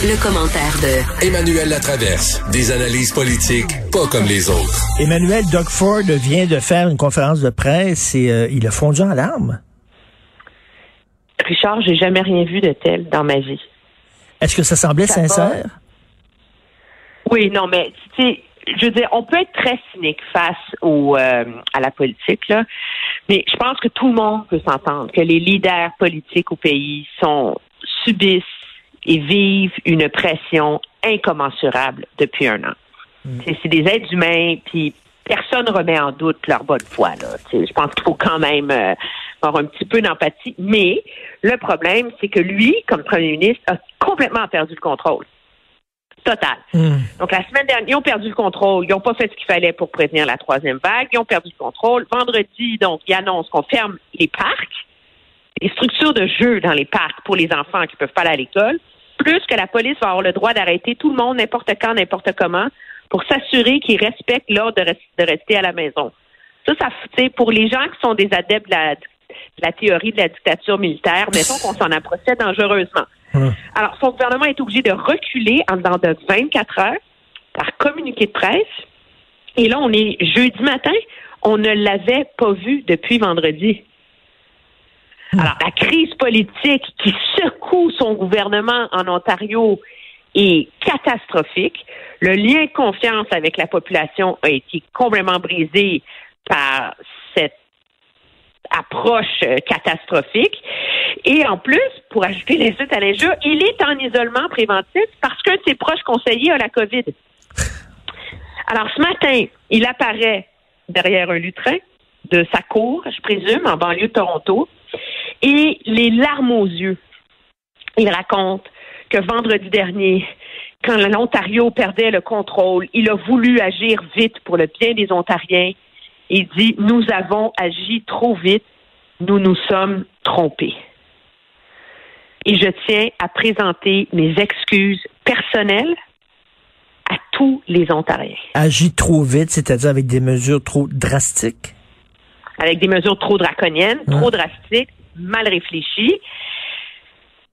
Le, commentaire de Emmanuel Latraverse. Des analyses politiques pas comme les autres. Emmanuel Doug Ford vient de faire une conférence de presse et euh, il a fondu en larmes. Richard, j'ai jamais rien vu de tel dans ma vie. Est-ce que ça semblait sincère? Oui, non, mais tu sais, je veux dire, on peut être très cynique face au, euh, à la politique, là, mais je pense que tout le monde peut s'entendre que les leaders politiques au pays sont subissent et vivent une pression incommensurable depuis un an. Hmm. C'est des êtres humains, puis personne ne remet en doute leur bonne foi. Là. je pense qu'il faut quand même euh, avoir un petit peu d'empathie. Mais le problème, c'est que lui, comme premier ministre, a complètement perdu le contrôle. Total. Hmm. Donc, la semaine dernière, ils ont perdu le contrôle. Ils n'ont pas fait ce qu'il fallait pour prévenir la troisième vague. Ils ont perdu le contrôle. Vendredi, donc, ils annoncent qu'on ferme les parcs, les structures de jeu dans les parcs pour les enfants qui ne peuvent pas aller à l'école plus que la police va avoir le droit d'arrêter tout le monde n'importe quand, n'importe comment, pour s'assurer qu'ils respectent l'ordre de, rester à la maison. Ça, ça, pour les gens qui sont des adeptes de la, théorie de la dictature militaire, mettons qu'on s'en approchait dangereusement. Alors, son gouvernement est obligé de reculer en dedans de 24 heures par communiqué de presse. Et là, on est jeudi matin. On ne l'avait pas vu depuis vendredi. Hmm. Alors, la crise politique qui secoue son gouvernement en Ontario est catastrophique. Le lien de confiance avec la population a été complètement brisé par cette approche euh, catastrophique. Et en plus, pour ajouter les suites à l'injure, il est en isolement préventif parce qu'un de ses proches conseillers a la COVID. Alors, ce matin, il apparaît derrière un lutrin de sa cour, je présume, en banlieue de Toronto et les larmes aux yeux. Il raconte que vendredi dernier, quand l'Ontario perdait le contrôle, il a voulu agir vite pour le bien des Ontariens. Il dit, nous avons agi trop vite, nous nous sommes trompés. Et je tiens à présenter mes excuses personnelles à tous les Ontariens. Agi trop vite, c'est-à-dire avec des mesures trop drastiques? Avec des mesures trop draconiennes, trop drastiques, mal réfléchi.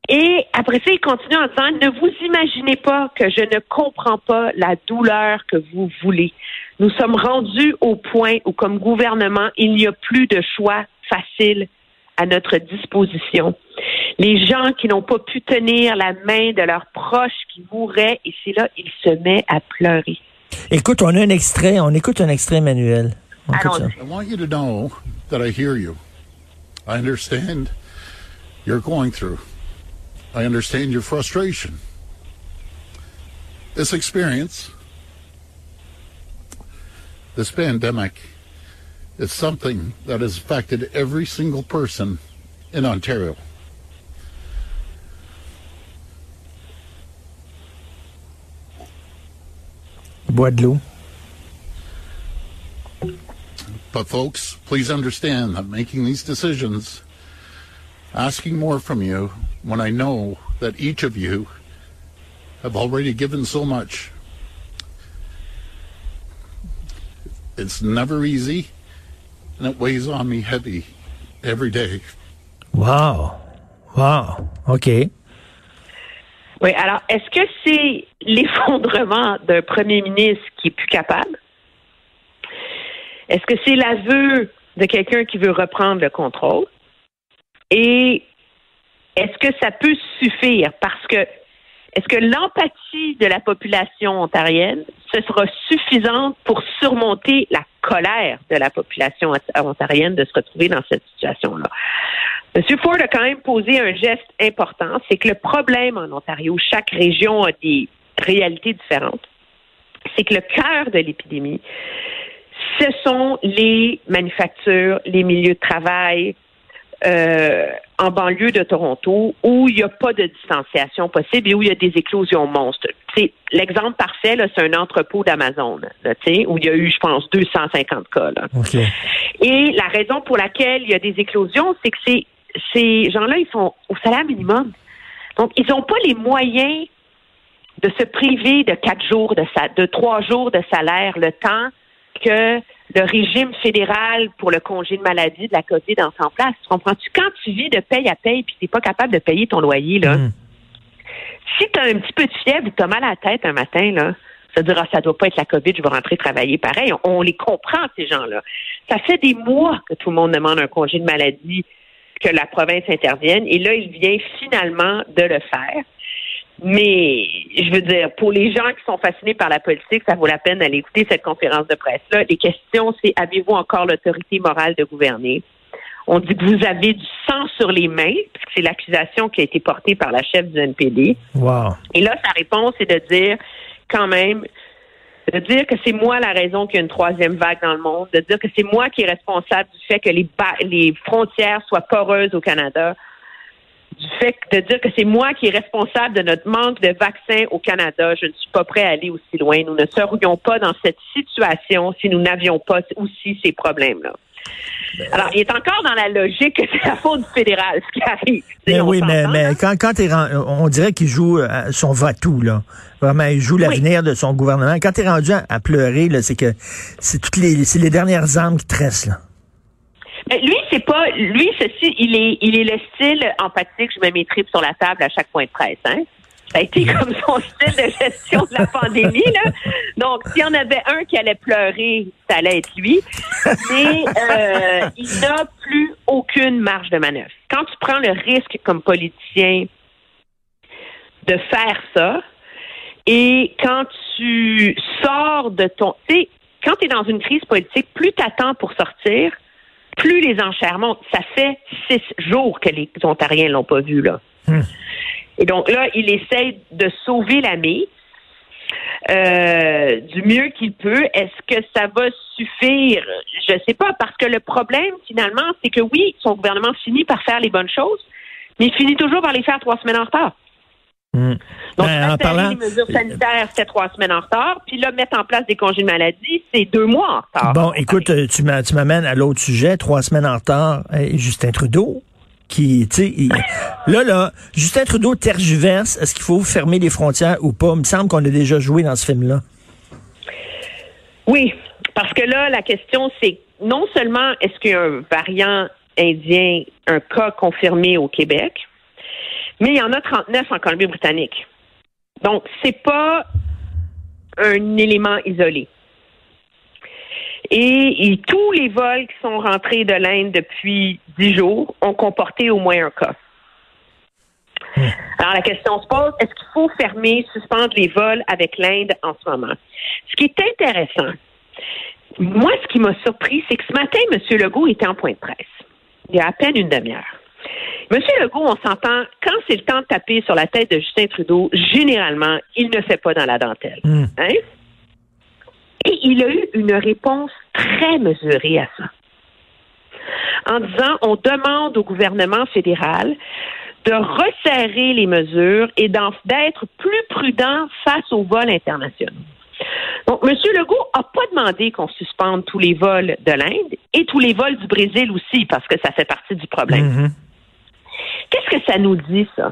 Et après ça, il continue en disant, ne vous imaginez pas que je ne comprends pas la douleur que vous voulez. Nous sommes rendus au point où, comme gouvernement, il n'y a plus de choix facile à notre disposition. Les gens qui n'ont pas pu tenir la main de leurs proches qui mouraient, et c'est là, il se met à pleurer. Écoute, on a un extrait, on écoute un extrait, Emmanuel. I want you to know that I hear you. I understand you're going through. I understand your frustration. This experience, this pandemic, is something that has affected every single person in Ontario. Bois But, folks, please understand that making these decisions, asking more from you when I know that each of you have already given so much, it's never easy and it weighs on me heavy every day. Wow. Wow. OK. Oui, alors, est-ce que c'est l'effondrement d'un premier ministre qui est plus capable? Est-ce que c'est l'aveu de quelqu'un qui veut reprendre le contrôle? Et est-ce que ça peut suffire? Parce que est-ce que l'empathie de la population ontarienne, ce sera suffisante pour surmonter la colère de la population ontarienne de se retrouver dans cette situation-là? M. Ford a quand même posé un geste important, c'est que le problème en Ontario, chaque région a des réalités différentes, c'est que le cœur de l'épidémie, ce sont les manufactures, les milieux de travail, euh, en banlieue de Toronto où il n'y a pas de distanciation possible et où il y a des éclosions monstres. L'exemple parfait, c'est un entrepôt d'Amazon, où il y a eu, je pense, 250 cas. Là. Et la raison pour laquelle il y a des éclosions, c'est que ces, ces gens-là, ils sont au salaire minimum. Donc, ils n'ont pas les moyens de se priver de quatre jours de sa, de trois jours de salaire, le temps que le régime fédéral pour le congé de maladie de la COVID en en place. Tu comprends-tu? Quand tu vis de paye à paye puis t'es pas capable de payer ton loyer, là, Mm. si tu as un petit peu de fièvre ou tu as mal à la tête un matin, là, ça dire ah, ça doit pas être la COVID, je vais rentrer travailler pareil. On, on les comprend, ces gens-là. Ça fait des mois que tout le monde demande un congé de maladie, que la province intervienne, et là, il vient finalement de le faire. Mais je veux dire, pour les gens qui sont fascinés par la politique, ça vaut la peine d'aller écouter cette conférence de presse-là. Les questions, c'est avez-vous encore l'autorité morale de gouverner? On dit que vous avez du sang sur les mains, puisque c'est l'accusation qui a été portée par la chef du NPD. Wow. Et là, sa réponse est de dire quand même, de dire que c'est moi la raison qu'il y a une troisième vague dans le monde, de dire que c'est moi qui est responsable du fait que les, ba- les frontières soient poreuses au Canada, du fait de dire que c'est moi qui est responsable de notre manque de vaccins au Canada. Je ne suis pas prêt à aller aussi loin. Nous ne serions pas dans cette situation si nous n'avions pas aussi ces problèmes-là. Alors, il est encore dans la logique que c'est la faute du fédéral, ce qui arrive. Tu Mais oui, mais, mais quand, quand ren- on dirait qu'il joue euh, son va-tout, là. Vraiment, il joue l'avenir de son gouvernement. Quand t'es rendu à, à pleurer, là, c'est que c'est toutes les, c'est les dernières armes qui te restent, là. Mais lui, c'est pas lui, ceci, il est il est le style empathique, je mets mes tripes sur la table à chaque point de presse, hein. Ça a été comme son style de gestion de la pandémie, là. Donc, s'il y en avait un qui allait pleurer, ça allait être lui. Mais euh, il n'a plus aucune marge de manœuvre. Quand tu prends le risque comme politicien de faire ça, et quand tu sors de ton... Tu sais, quand tu es dans une crise politique, plus tu attends pour sortir, plus les enchères montent. Ça fait six jours que les Ontariens l'ont pas vu, là. Et donc là, il essaie de sauver la mise euh, du mieux qu'il peut. Est-ce que ça va suffire? Je sais pas, parce que le problème, finalement, c'est que oui, son gouvernement finit par faire les bonnes choses, mais il finit toujours par les faire trois semaines en retard. Hmm. Donc, Ben, en parlant- les mesures sanitaires, c'était trois semaines en retard. Puis là, mettre en place des congés de maladie, c'est deux mois en retard. Bon, écoute, euh, tu m'a- tu m'amènes à l'autre sujet, trois semaines en retard, Justin Trudeau, qui, tu sais, là, là, Justin Trudeau tergiverse, est-ce qu'il faut fermer les frontières ou pas? Il me semble qu'on a déjà joué dans ce film-là. Oui, parce que là, la question, c'est non seulement est-ce qu'il y a un variant indien, un cas confirmé au Québec, mais il y en a 39 en Colombie-Britannique. Donc, c'est pas un élément isolé. Et, tous les vols qui sont rentrés de l'Inde depuis dix jours ont comporté au moins un cas. Alors, la question se pose, est-ce qu'il faut fermer, suspendre les vols avec l'Inde en ce moment? Ce qui est intéressant, moi, ce qui m'a surpris, c'est que ce matin, M. Legault était en point de presse. Il y a à peine une demi-heure. M. Legault, on s'entend, quand c'est le temps de taper sur la tête de Justin Trudeau, généralement, il ne fait pas dans la dentelle. Hmm. Hein? Et il a eu une réponse très mesurée à ça. En disant, on demande au gouvernement fédéral de resserrer les mesures et d'être plus prudent face aux vols internationaux. Donc, M. Legault n'a pas demandé qu'on suspende tous les vols de l'Inde et tous les vols du Brésil aussi, parce que ça fait partie du problème. Mhm. Qu'est-ce que ça nous dit, ça?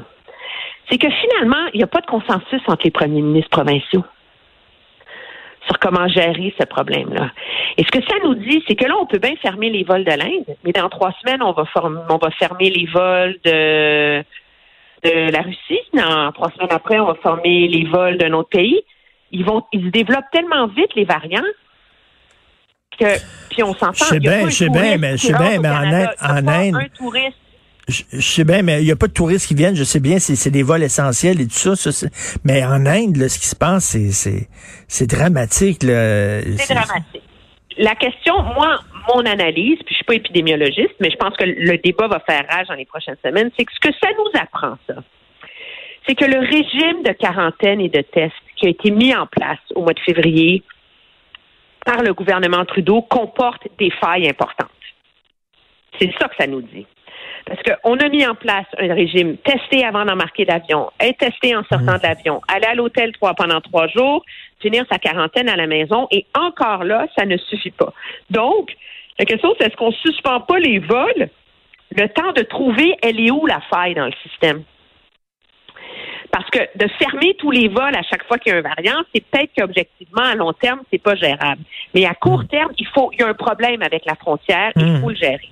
C'est que finalement, il n'y a pas de consensus entre les premiers ministres provinciaux sur comment gérer ce problème-là. Et ce que ça nous dit, c'est que là, on peut bien fermer les vols de l'Inde, mais dans trois semaines, on va, on va fermer les vols de, de la Russie. Dans trois semaines après, on va fermer les vols d'un autre pays. Ils vont, ils se développent tellement vite, les variants, que, puis on s'entend. Je sais bien, je sais bien, mais- je sais bien, mais en. Inde- en Inde- un touriste Je, je sais bien, mais il n'y a pas de touristes qui viennent. Je sais bien, c'est des vols essentiels et tout ça. mais en Inde, là, ce qui se passe, c'est dramatique. C'est dramatique. La question, moi, mon analyse, puis je suis pas épidémiologiste, mais je pense que le débat va faire rage dans les prochaines semaines, c'est que ce que ça nous apprend, ça, c'est que le régime de quarantaine et de tests qui a été mis en place au mois de février par le gouvernement Trudeau comporte des failles importantes. C'est ça que ça nous dit. Parce qu'on a mis en place un régime testé avant d'embarquer l'avion, être testé en sortant de l'avion, aller à l'hôtel trois pendant trois jours, finir sa quarantaine à la maison, et encore là, ça ne suffit pas. Donc, la question, c'est est-ce qu'on suspend pas les vols? Le temps de trouver elle est où la faille dans le système? Parce que de fermer tous les vols à chaque fois qu'il y a un variant, c'est peut-être qu'objectivement, à long terme, c'est pas gérable. Mais à court terme, il faut, il y a un problème avec la frontière, il faut le gérer.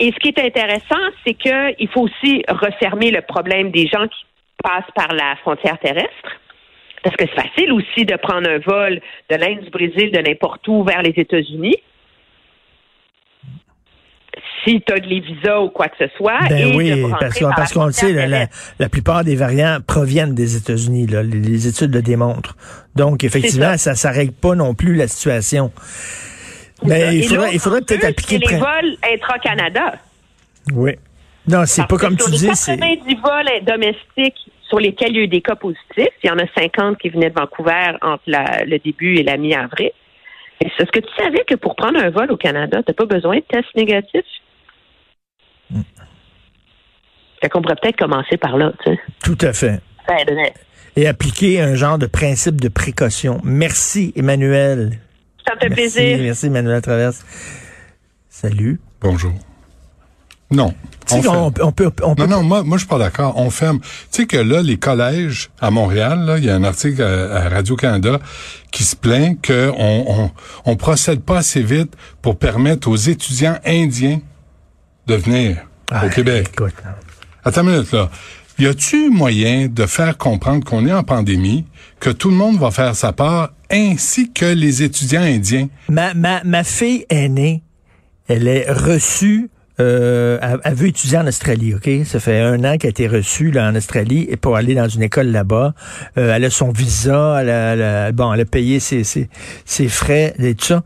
Et ce qui est intéressant, c'est qu'il faut aussi refermer le problème des gens qui passent par la frontière terrestre. Parce que c'est facile aussi de prendre un vol de l'Inde, du Brésil, de n'importe où vers les États-Unis si tu as les visas ou quoi que ce soit. Ben et oui, de parce, par parce qu'on le sait, la, la- plupart des variants proviennent des États-Unis. Les, les études le démontrent. Donc, effectivement, ça ça. ne règle pas non plus la situation. Mais il faudrait, l'autre il faudrait peut-être appliquer les vols intra-Canada. Oui. Non, c'est pas comme tu dis, c'est... 90 vols domestiques sur lesquels il y a eu des cas positifs, il y en a 50 qui venaient de Vancouver entre la- le début et la mi-avril. Est-ce que tu savais que pour prendre un vol au Canada, tu n'as pas besoin de test négatif? Hmm. Fait qu'on pourrait peut-être commencer par là, tu sais. Tout à fait. Et appliquer un genre de principe de précaution. Merci, Emmanuel. Ça me fait Merci, plaisir. merci, Emmanuel Traverse. Salut. Bonjour. Non. Tu on on peut, on peut Non, non, moi, moi, je suis pas d'accord. On ferme. Tu sais que là, les collèges à Montréal, il y a un article à, à Radio-Canada qui se plaint qu'on on, on procède pas assez vite pour permettre aux étudiants indiens de venir Ah, au Québec. écoute, Attends une minute, là. Y a-tu moyen de faire comprendre qu'on est en pandémie, que tout le monde va faire sa part, ainsi que les étudiants indiens? Ma, ma, ma fille aînée, elle est reçue, euh, elle, elle veut étudier en Australie, OK? Ça fait un an qu'elle a été reçue là, en Australie et pour aller dans une école là-bas. Euh, elle a son visa, elle a, elle a- bon, elle a payé ses, ses, ses frais et tout ça.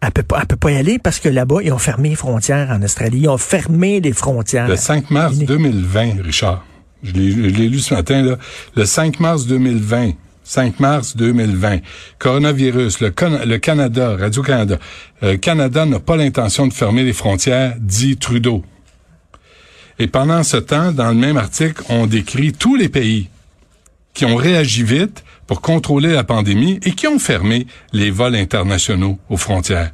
Elle peut pas, elle peut pas y aller parce que là-bas, ils ont fermé les frontières en Australie. Ils ont fermé les frontières. Le 5 mars Il est- 2020, Richard. Je l'ai, lu ce matin, là. Le 5 mars 2020. 5 mars 2020. Coronavirus, le Canada, Radio-Canada. Euh, Canada n'a pas l'intention de fermer les frontières, dit Trudeau. Et pendant ce temps, dans le même article, on décrit tous les pays qui ont réagi vite pour contrôler la pandémie et qui ont fermé les vols internationaux aux frontières.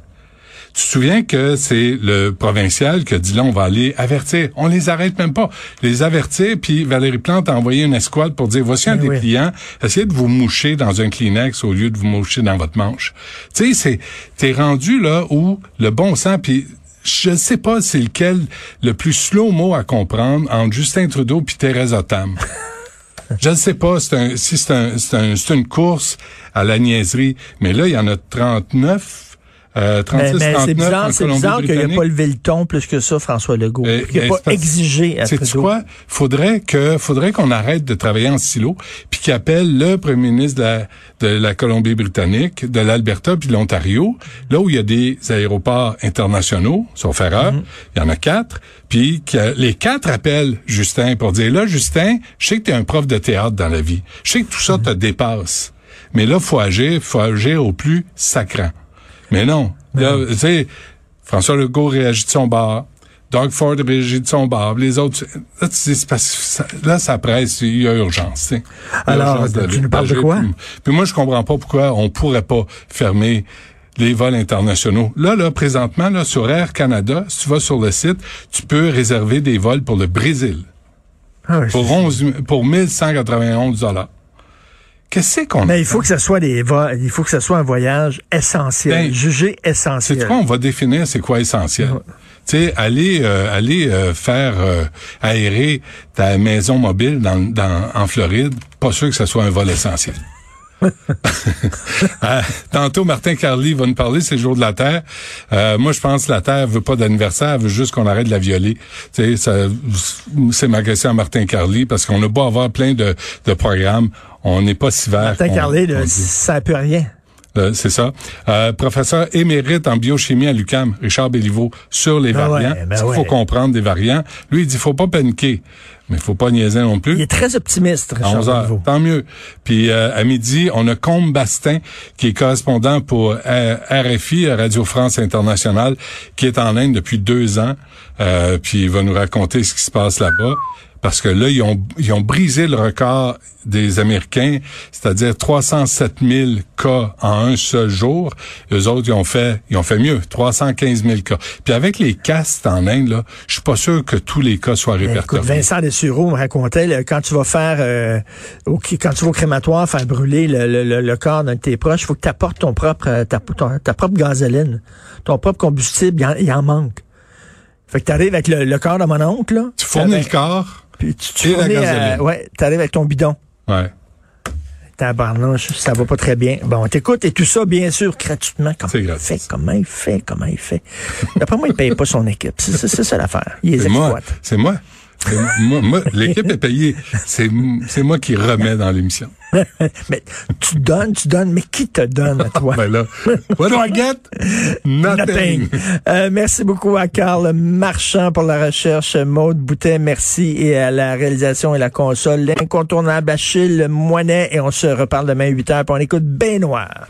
Tu te souviens que c'est le provincial qui a dit là, on va aller avertir. On les arrête même pas. Les avertir, puis Valérie Plante a envoyé une escouade pour dire, voici un Ben des oui. clients, essayez de vous moucher dans un Kleenex au lieu de vous moucher dans votre manche. Tu sais, c'est, t'es rendu là où le bon sens, puis je sais pas c'est lequel le plus slow mot à comprendre entre Justin Trudeau puis Thérèse Tam. Je ne sais pas c'est un, si c'est un, c'est un- c'est une course à la niaiserie, mais là, il y en a 39, euh, 36, Mais, mais 39 c'est bizarre, c'est bizarre qu'il n'ait pas levé le ton plus que ça, François Legault. N'ait euh, pas exigé à Trudeau. quoi? Faudrait que, faudrait qu'on arrête de travailler en silo, puis qu'il appelle le premier ministre de la, de la Colombie-Britannique, de l'Alberta puis de l'Ontario, là où il y a des aéroports internationaux, sauf erreur, Mhm. il y en a quatre, puis que les quatre appellent Justin pour dire, là, Justin, je sais que tu es un prof de théâtre dans la vie. Je sais que tout ça te dépasse. Mais là, faut agir, faut agir au plus sacrant. Mais non. Là, tu sais, François Legault réagit de son bord. Doug Ford réagit de son bord. Les autres, là, tu ça, là, ça presse. Il y a urgence. y a Alors, urgence tu nous parles de quoi? Puis, puis moi, je comprends pas pourquoi on pourrait pas fermer les vols internationaux. Là, là, présentement, là, sur Air Canada, si tu vas sur le site, tu peux réserver des vols pour le Brésil Ah pour c'est- 11, pour 1191 dollars. Qu'est-ce qu'on Mais il faut que ce soit des il faut que ce soit un voyage essentiel, Ben, jugé C'est essentiel. quoi, on va définir c'est quoi essentiel. Tu sais, aller, euh, aller euh, faire euh, aérer ta maison mobile dans, dans, en Floride, pas sûr que ce soit un vol essentiel. Ah, tantôt, Martin Carly va nous parler, c'est le jour de la Terre. Euh, moi, je pense que la Terre veut pas d'anniversaire, elle veut juste qu'on arrête de la violer. Tu sais, ça, c'est ma question à Martin Carly, parce qu'on a beau avoir plein de, de programmes, on n'est pas si vert. Martin dit. ça peut rien. Euh, c'est ça. Euh, professeur émérite en biochimie à l'UCAM, Richard Béliveau, sur les Ben variants. ouais, ben Il faut comprendre des variants? Lui, il dit, faut pas paniquer, mais faut pas niaiser non plus. Il est très optimiste, À Richard 11 heures, tant mieux. Puis euh, à midi, on a Combe Bastin, qui est correspondant pour euh, RFI, Radio France Internationale, qui est en Inde depuis deux ans. Euh, puis il va nous raconter ce qui se passe là-bas. Parce que là, ils ont, ils ont brisé le record des Américains, c'est-à-dire 307 000 cas en un seul jour. Eux autres, ils ont fait, ils ont fait mieux, 315 000 cas. Puis avec les castes en Inde, là, je suis pas sûr que tous les cas soient Écoute, répertoriés. Vincent Dessureau me racontait, là, quand tu vas faire, euh, au- quand tu vas au crématoire faire brûler le, le- le- le corps d'un de tes proches, il faut que tu apportes ton propre, euh, ta, ton- ta propre gasoline, ton propre combustible, il en, il en manque. Fait que t'arrives avec le, le corps de mon oncle, là. Tu fournis avec- le corps, Puis tu, tu la fournis, euh, ouais, t'arrives avec ton bidon. ouais. Tabarnouche, ça va pas très bien. Bon, t'écoutes et tout ça, bien sûr, gratuitement. Comment il gratis. fait? Comment il fait? Comment il fait? D'après moi, il paye pas son équipe. C'est ça l'affaire. Il les C'est moi. exploite. C'est moi. Moi, moi, l'équipe est payée. C'est, c'est moi qui remets dans l'émission. Mais tu donnes, tu donnes, mais qui te donne à toi? Ben là, what do I get? Nothing. Nothing. Euh, merci beaucoup à Carl Marchand pour la recherche, Maude Boutet, merci, et à la réalisation et la console, l'incontournable Achille Moinet, et on se reparle demain à 8 heures, puis on écoute Noir.